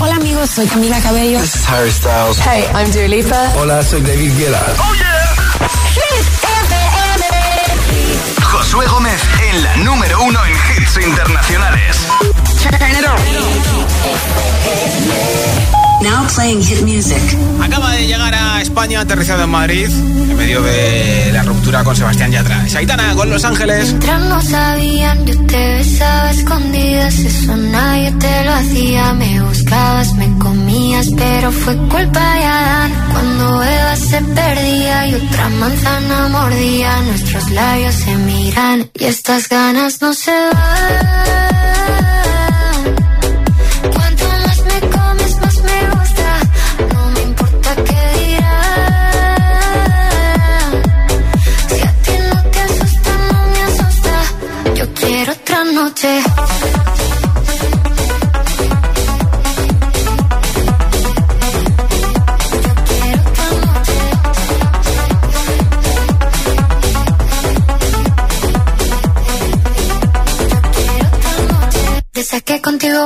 Hola amigos, soy Camila Cabello. This is Harry Styles. Hey, I'm Dua Lipa. Hola, soy David Guetta. Oh yeah. Josué Gómez en la número uno en hits internacionales. Turn it on. Now playing hit music. Acaba de llegar a España, aterrizado en Madrid, en medio de la ruptura con Sebastián Yatra. Saitana con Los Ángeles. Mientras no sabían, yo te besaba escondidas. Eso nadie te lo hacía. Me buscabas, me comías, pero fue culpa de Adán. Cuando Eva se perdía y otra manzana mordía, nuestros labios se miran y estas ganas no se van.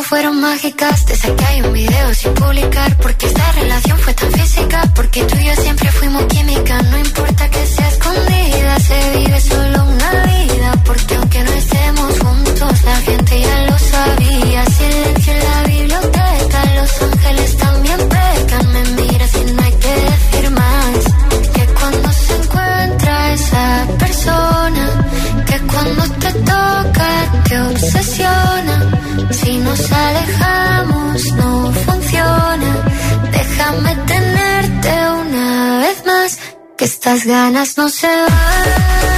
fueron mágicas. Te saqué un video sin publicar. Porque esta relación fue tan física. Porque tú y las ganas no se van.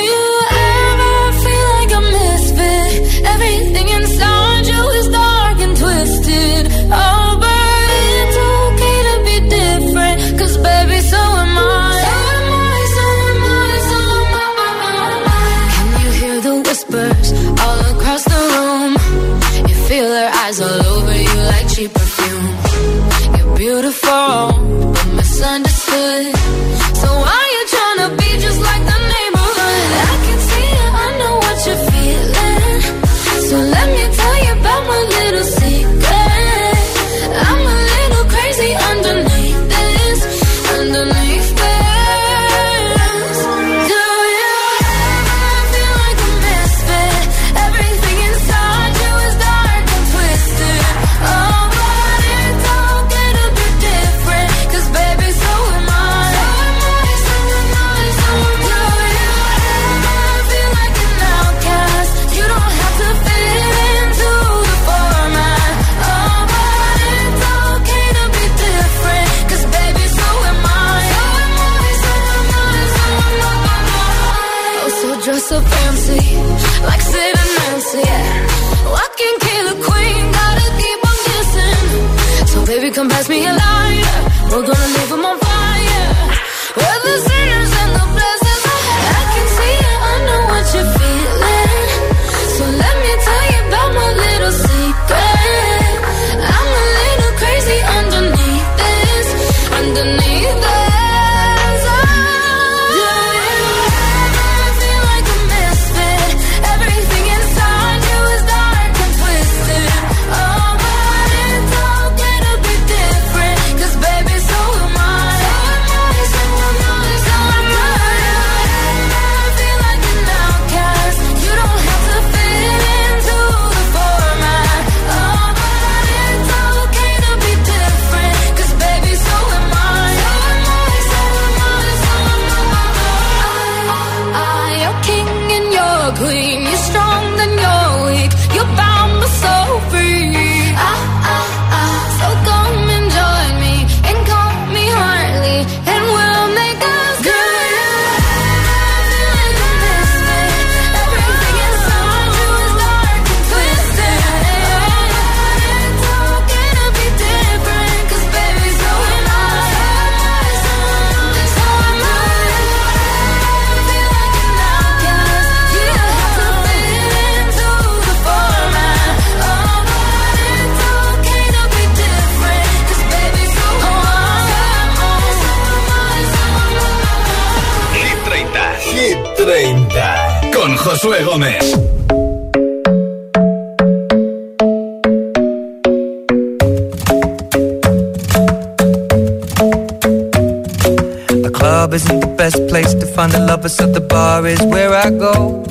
lovers, so the bar is where I go.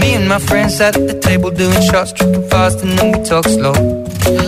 Me and my friends at the table doing shots, tripping fast, and then we talk slow.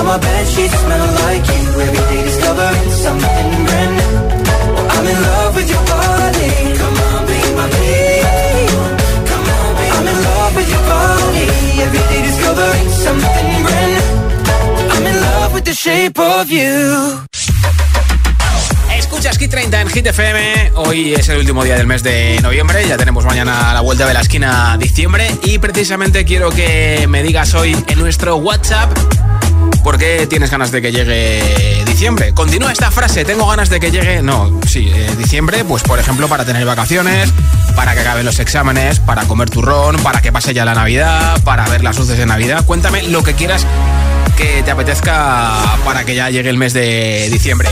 Now I'm in love with your body. Come on, be my baby. Come on, be I'm in love with your body. Every day discovering something brand new. I'm in love with the shape of you. Escuchas Hit 30 en Hit FM. Hoy es el último día del mes de noviembre. Ya tenemos mañana la vuelta de la esquina diciembre. Y precisamente quiero que me digas hoy en nuestro WhatsApp por qué tienes ganas de que llegue diciembre. Continúa esta frase, tengo ganas de que llegue, no, sí, eh, diciembre, pues por ejemplo para tener vacaciones, para que acaben los exámenes, para comer turrón, para que pase ya la Navidad, para ver las luces de Navidad. Cuéntame lo que quieras que te apetezca para que ya llegue el mes de diciembre.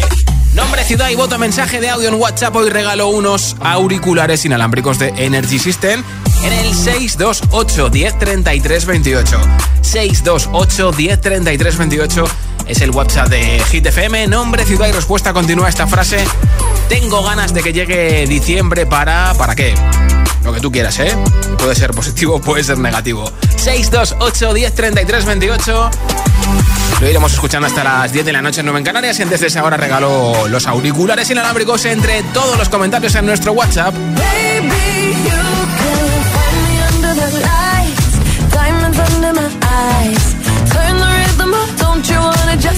Nombre, ciudad y voto mensaje de audio en WhatsApp. Hoy regalo unos auriculares inalámbricos de Energy System en el 628 10 33 28. 628 10 33 28 es el WhatsApp de Hit FM. Nombre, ciudad y respuesta. Continúa esta frase. Tengo ganas de que llegue diciembre para... ¿Para qué? Lo que tú quieras, ¿eh? Puede ser positivo, puede ser negativo. 628 10 33 28 lo iremos escuchando hasta las 10 de la noche en Nueva en Canarias y antes de esa hora regalo los auriculares inalámbricos entre todos los comentarios en nuestro WhatsApp. Baby,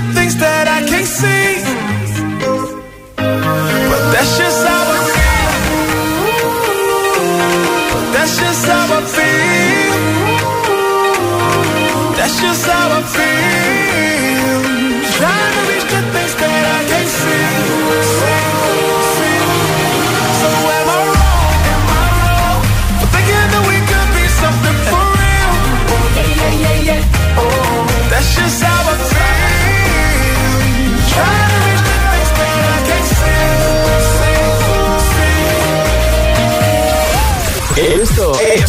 the things that I can't see.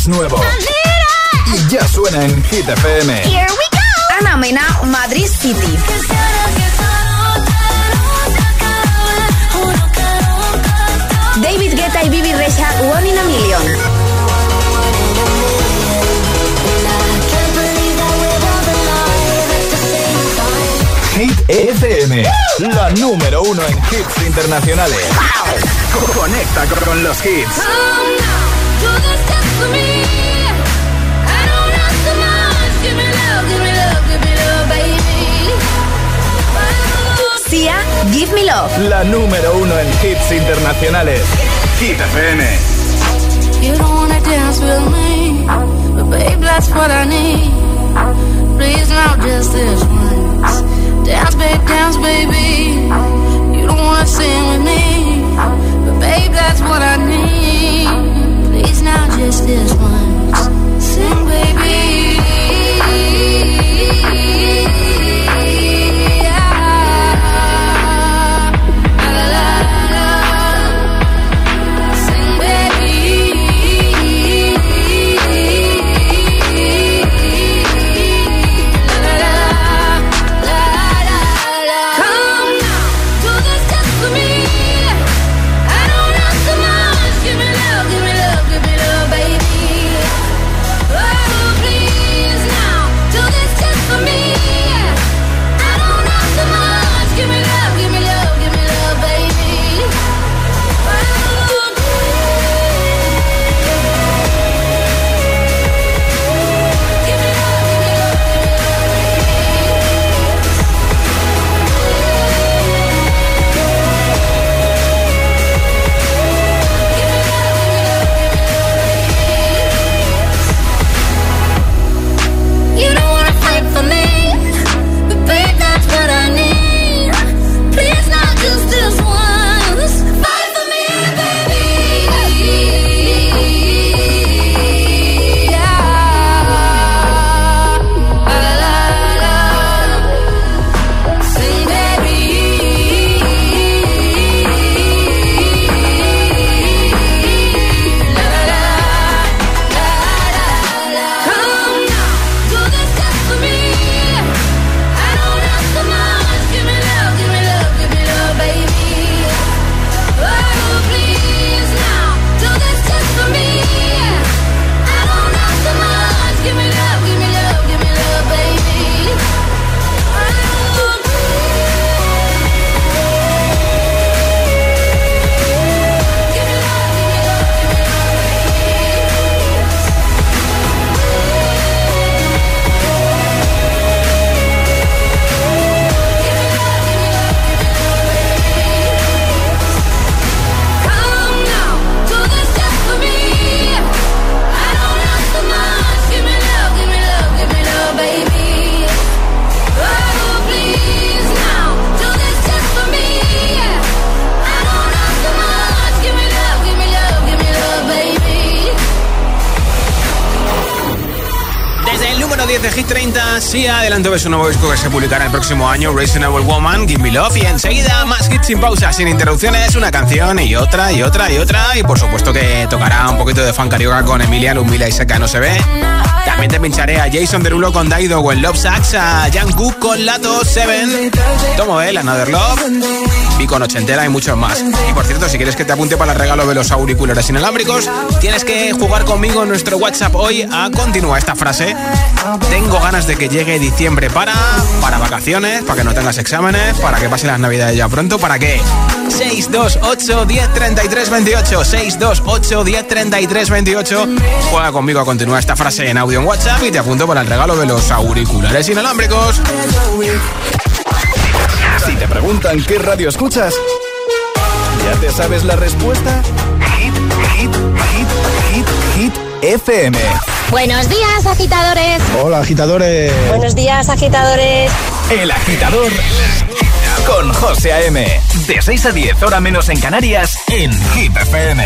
nuevos. Y ya suena en Hit FM. Here we go. Ana Mena, Madrid City. David Guetta y Bibi Recha, One in a Million. Hit FM, ¡Woo! la número uno en hits internacionales. ¡Wow! Conecta con los hits. Give Me Love. La número uno en hits internacionales. Hit FM. You don't wanna dance with me, but babe, that's what I need. Please now, just this once. Dance, babe, dance, baby. You don't wanna sing with me, but babe, that's what I need. Please now, just this once. Sing, baby. Ves un nuevo disco que se publicará el próximo año, Reasonable Woman, Give Me Love, y enseguida más hits sin pausa, sin interrupciones, una canción y otra y otra y otra, y por supuesto que tocará un poquito de fan carioca con Emilia Lumila y Seca No Se Ve. También te pincharé a Jason Derulo con Daido o el Love Sax, a Jungkook con Lato 7, Tomo El, Another Love, con Ochentera y muchos más. Y por cierto, si quieres que te apunte para el regalo de los auriculares inalámbricos, tienes que jugar conmigo en nuestro WhatsApp hoy a continúa esta frase. Tengo ganas de que llegue diciembre para, para vacaciones, para que no tengas exámenes, para que pase las navidades ya pronto, ¿para qué? 628 10 33 28 628 10 33 28 Juega conmigo a continuar esta frase en audio en WhatsApp y te apunto para el regalo de los auriculares inalámbricos. Si te preguntan qué radio escuchas, ¿ya te sabes la respuesta? Hit, hit, hit, hit, hit, FM. Buenos días, agitadores. Hola, agitadores. Buenos días, agitadores. El agitador con José A.M. De 6 a 10, hora menos en Canarias, en Hit FM.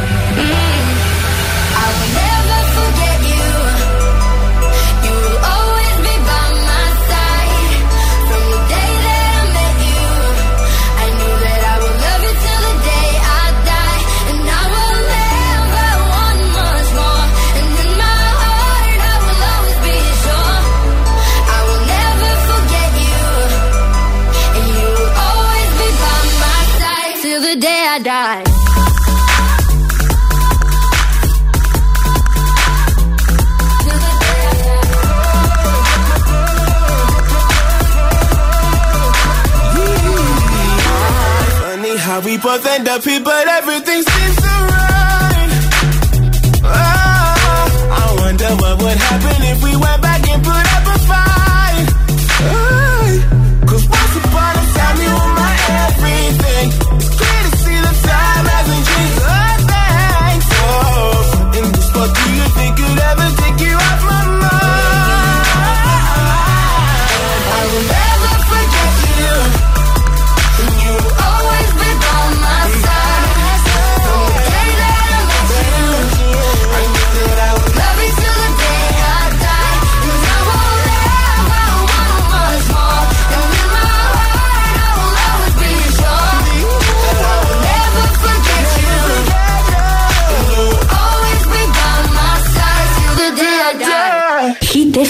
I die. Funny how we both end up here, but everything's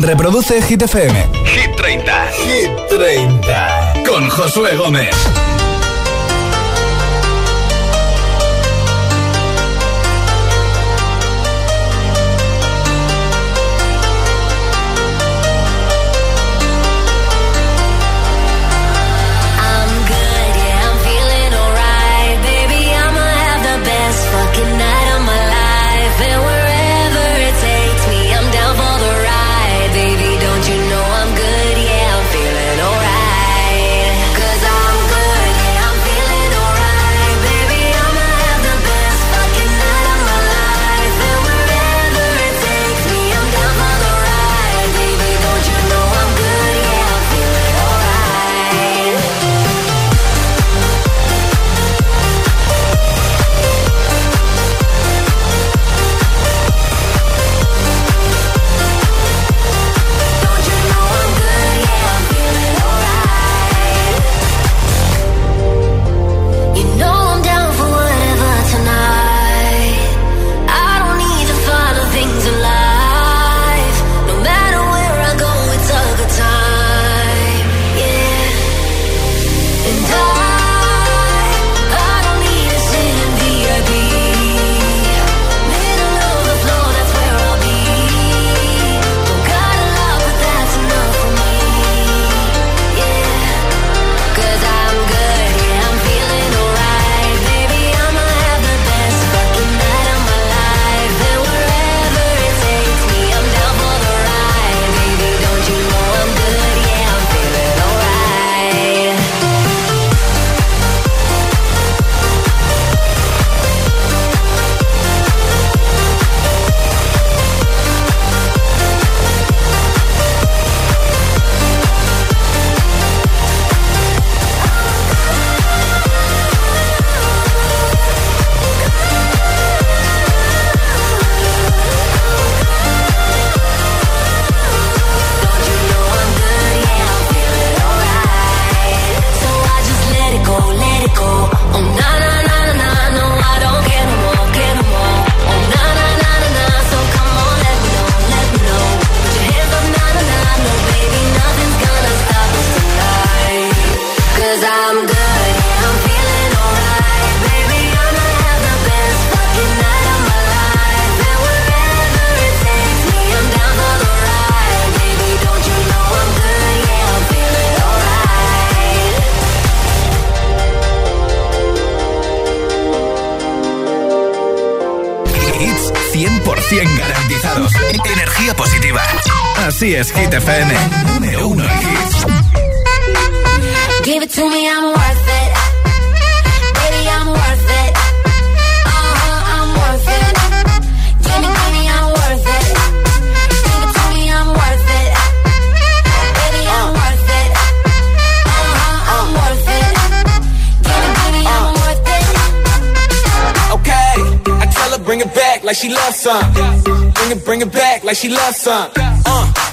Reproduce Hit FM. Hit 30. Hit 30. Con Josué Gómez. Así es, Hit FM. Número uno en hits. Give it to me, I'm worth it. Baby, I'm worth it. Uh-huh, I'm worth it. Give me, give me, I'm worth it. Give it to me, I'm worth it. Baby, I'm worth it. Uh-huh, I'm worth it. Give me, give me, I'm worth it. Okay, I tell her bring it back like she loves some. Bring it, bring it back like she loves some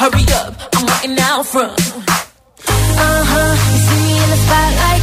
Hurry up, I'm waiting out front. Uh huh, you see me in the spotlight,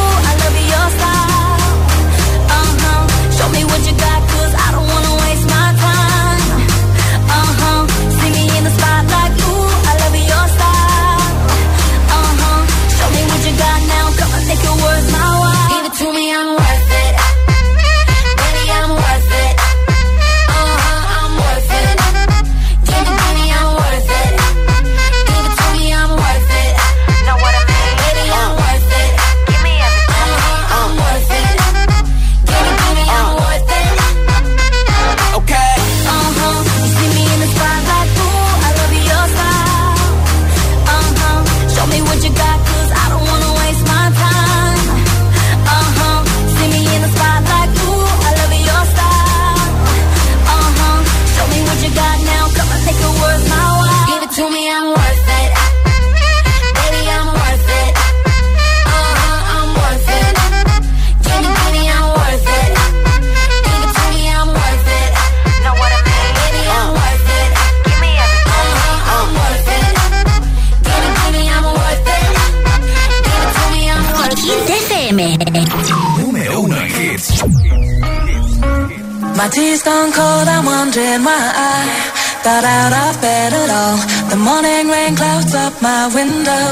wondering why I got out of bed at all. The morning rain clouds up my window,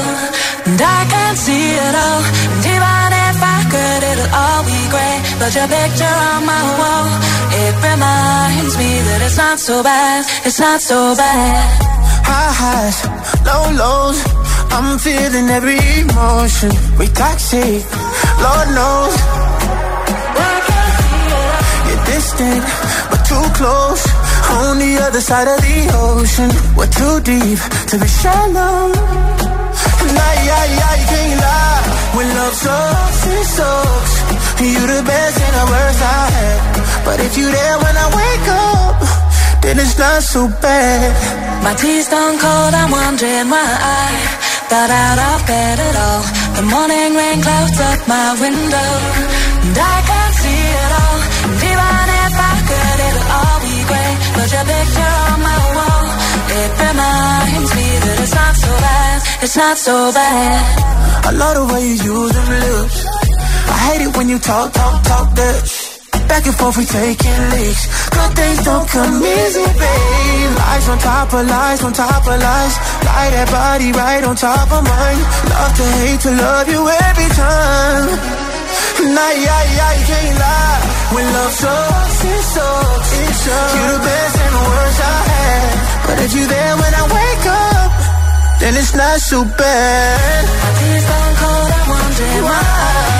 and I can't see it all. And even if I could, it'll all be grey. But your picture on my wall, it reminds me that it's not so bad, it's not so bad. High highs, low lows. I'm feeling every emotion. We toxic, Lord knows. Distant, but too close. On the other side of the ocean, we're too deep to be shallow. And I, I, I can't lie. When love sucks, it sucks. You the best and the worst I had. But if you're there when I wake up, then it's not so bad. My tea's gone cold, I'm wondering why I got out of bed at all. The morning rain clouds up my window, and I But your picture on my wall, it reminds me that it's not so bad, it's not so bad. I love the way you use them lips. I hate it when you talk, talk, talk that Back and forth, we taking leaks. Good things don't come easy, babe. Lies on top of lies, on top of lies. Lie that body right on top of mine. Love to hate to love you every time. Nah, yeah, yeah, you can't lie. When love sucks, it sucks. It sucks. You're the best and the worst I had. But if you're there when I wake up, then it's not so bad. My tea's gone cold, I'm wondering why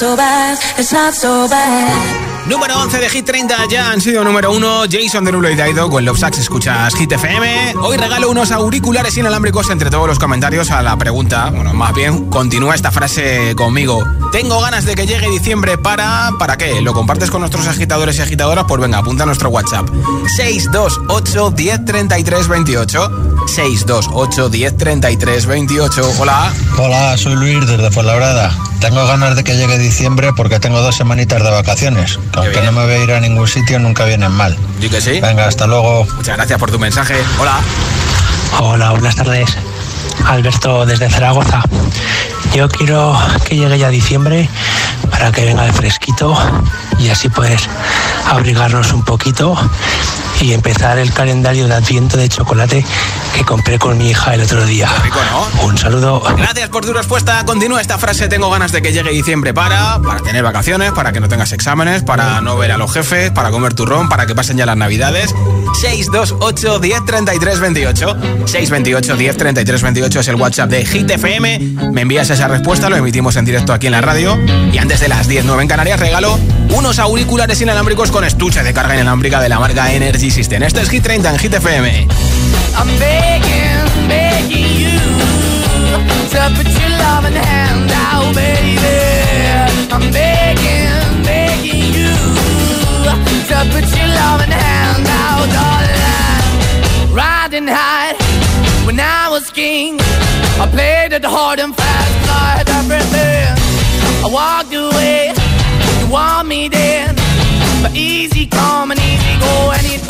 so bad, it's not so bad. Número 11 de Hit 30 ya han sido número 1 Jason Derulo y Daido con Love Sax escuchas Hit FM Hoy regalo unos auriculares inalámbricos entre todos los comentarios a la pregunta. Bueno, más bien continúa esta frase conmigo. Tengo ganas de que llegue diciembre para... ¿Para qué? ¿Lo compartes con nuestros agitadores y agitadoras? Pues venga, apunta a nuestro WhatsApp. 628 10 33 28 628 10 33 28 Hola. Hola, soy Luis desde Fuenlabrada Tengo ganas de que llegue diciembre porque tengo dos semanitas de vacaciones aunque no me voy a ir a ningún sitio, nunca vienen mal. ¿Y que sí? Venga, hasta luego. Muchas gracias por tu mensaje. Hola. Hola, buenas tardes. Alberto desde Zaragoza. Yo quiero que llegue ya diciembre para que venga el fresquito y así pues abrigarnos un poquito y empezar el calendario de adviento de chocolate que compré con mi hija el otro día. Un saludo. Gracias por tu respuesta. Continúa esta frase. Tengo ganas de que llegue diciembre para, para tener vacaciones, para que no tengas exámenes, para no ver a los jefes, para comer turrón, para que pasen ya las navidades. 628 10 33 28. 628 10 33 28 es el WhatsApp de Hit FM. Me envías esa respuesta, lo emitimos en directo aquí en la radio. Y antes de las 10, 9 en Canarias, regalo unos auriculares inalámbricos con estuche de carga inalámbrica de la marca Energy System. Esto es Hit 30 en Hit FM. I'm begging, begging you to put your loving hand out, baby. I'm begging, begging you to put your loving hand out, darling. Riding high when I was king, I played it hard and fast, had everything. I walked away, you want me then, but easy come and easy go, wouldn't.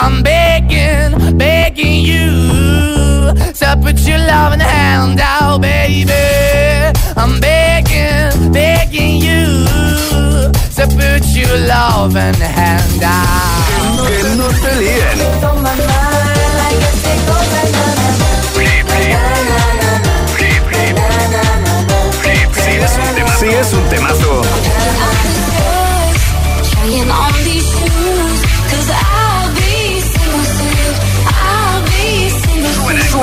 I'm begging, begging you to put your loving hand out, baby. I'm begging, begging you to put your loving hand out. Que no te líen. Sí es un temazo.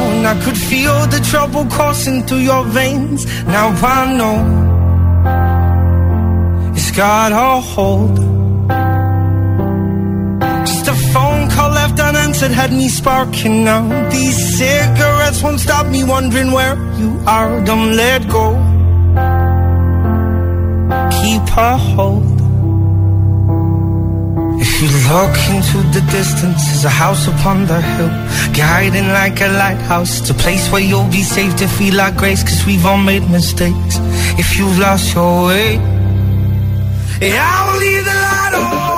I could feel the trouble coursing through your veins. Now I know it's got a hold. Just a phone call left unanswered had me sparking now. These cigarettes won't stop me wondering where you are. Don't let go. Keep a hold. If you look into the distance, there's a house upon the hill, guiding like a lighthouse. It's a place where you'll be safe to feel our grace, cause we've all made mistakes. If you've lost your way, yeah, I will leave the light on.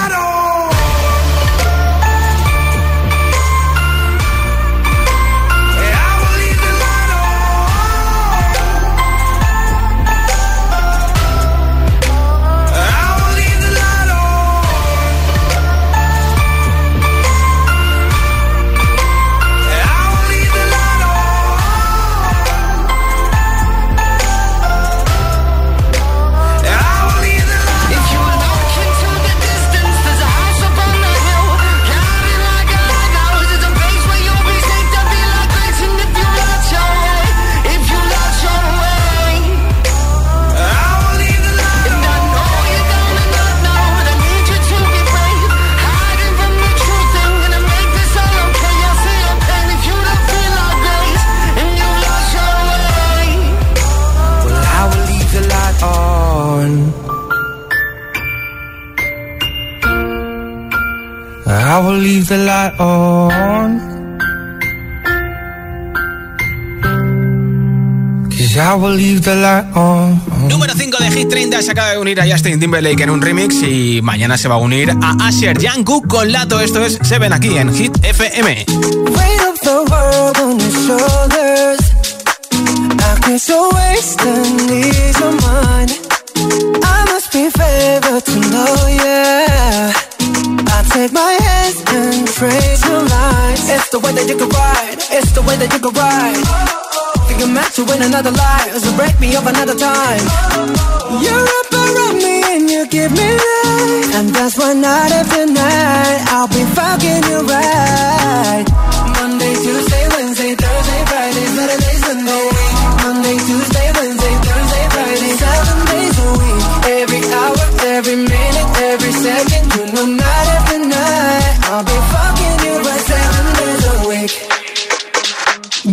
I will leave the light on. Cause I will leave the light on. Número 5 de Hit 30 se acaba de unir a Justin Timberlake en un remix y mañana se va a unir a Asher Jungkook con Lato. Esto es Se ven aquí en Hit FM. I must be favored to know, yeah. Take my hands and your lines. It's the way that you can ride. It's the way that you can ride. Think I'm meant to win another life, so break me up another time. You're up around me and you give me life, and that's why night after night I'll be fucking you right. Monday, Tuesday, Wednesday, Thursday, Friday, Saturday, Sunday. Monday, Tuesday, Wednesday, Thursday, Friday, seven days a week. Every hour, every minute, every second, you know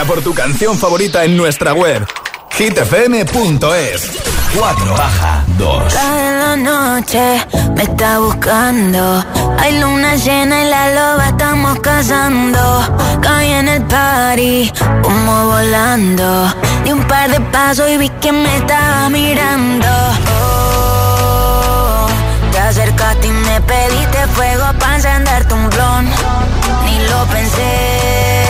Vota por tu canción favorita en nuestra web hitfm.es 4 baja 2 Cae la noche, me está buscando. Hay luna llena y la loba estamos cazando. Caí en el party, humo volando. Di un par de pasos y vi que me estaba mirando. Oh, te acercaste y me pediste fuego para encenderte un blon. Ni lo pensé,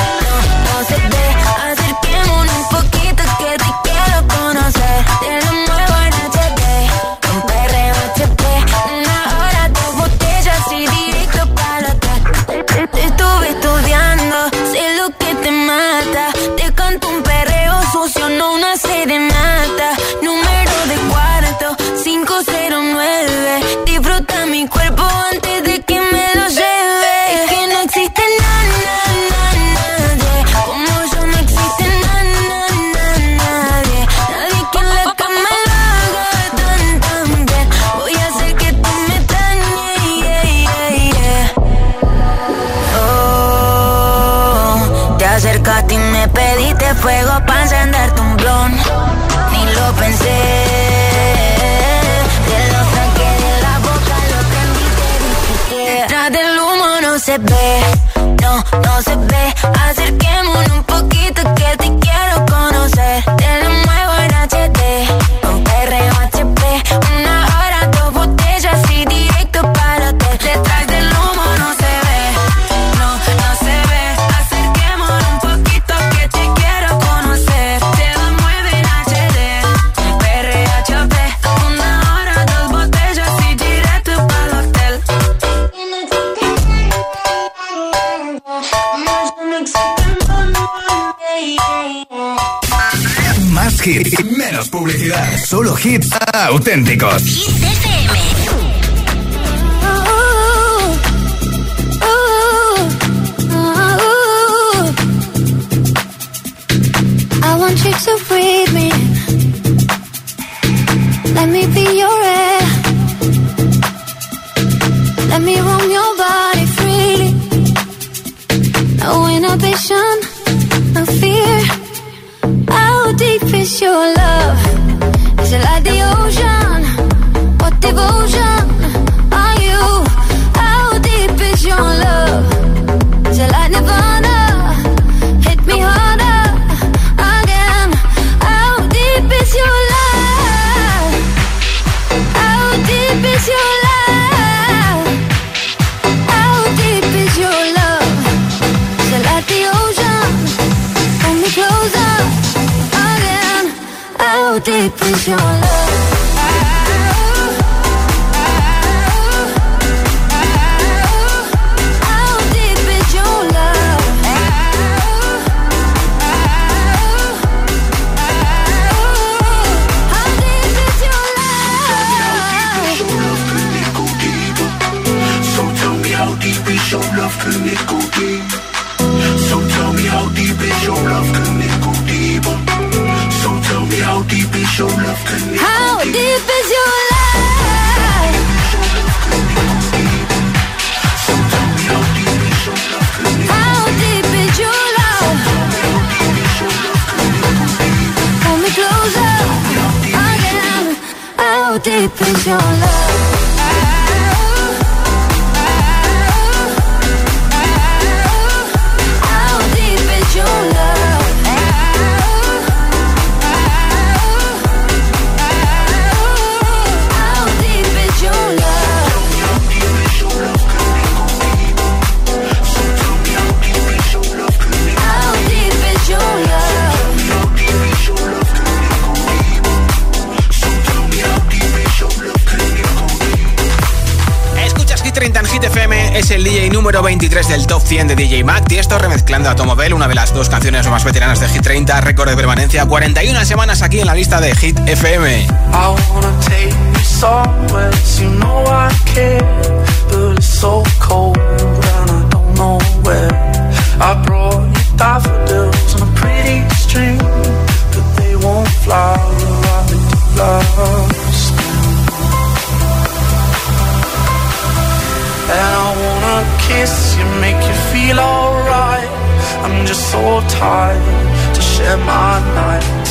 se ve, no, no se ve. Acerquémonos auténticos. 100 de DJ Mac, Tiesto remezclando a Tomobel, una de las dos canciones más veteranas de Hit 30, récord de permanencia, 41 semanas aquí en la lista de Hit FM. And I wanna kiss you, make you feel alright. I'm just so tired to share my night.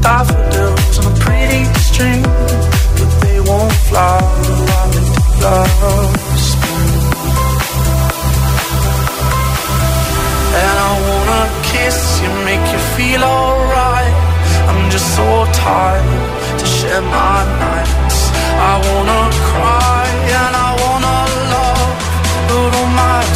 daffodils on a pretty string, but they won't flower. i and I wanna kiss you, make you feel alright. I'm just so tired to share my nights. I wanna cry and I wanna love, but all my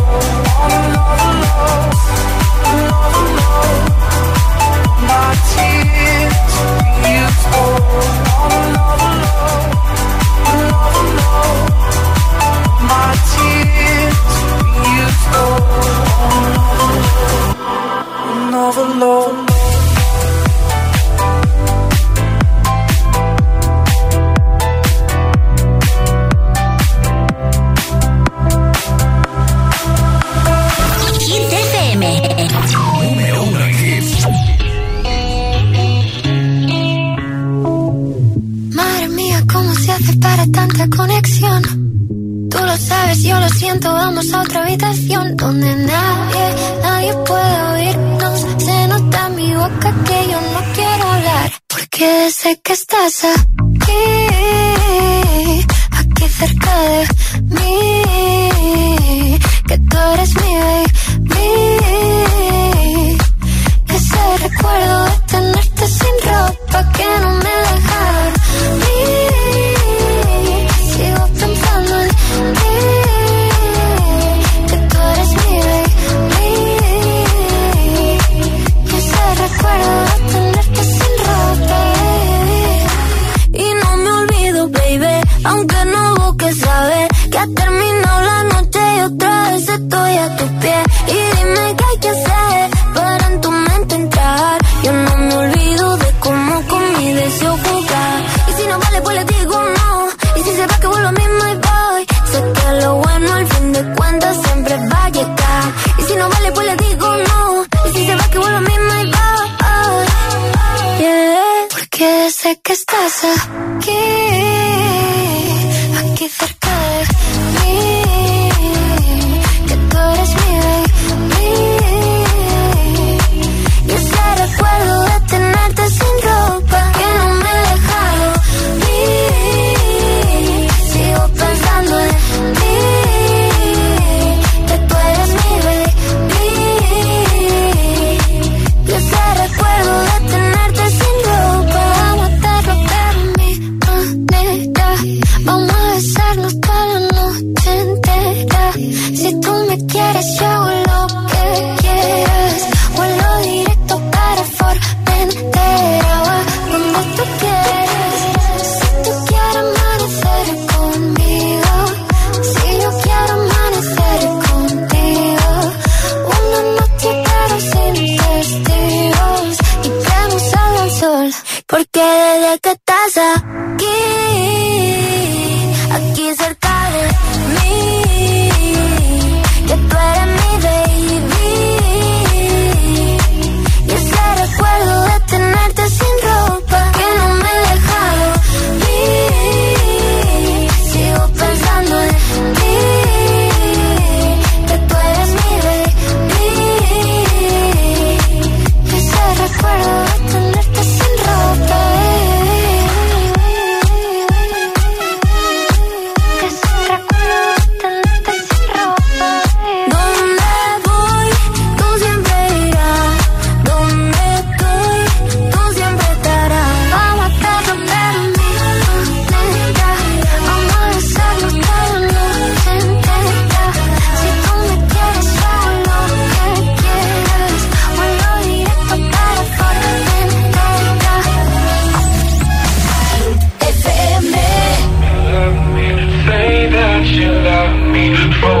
love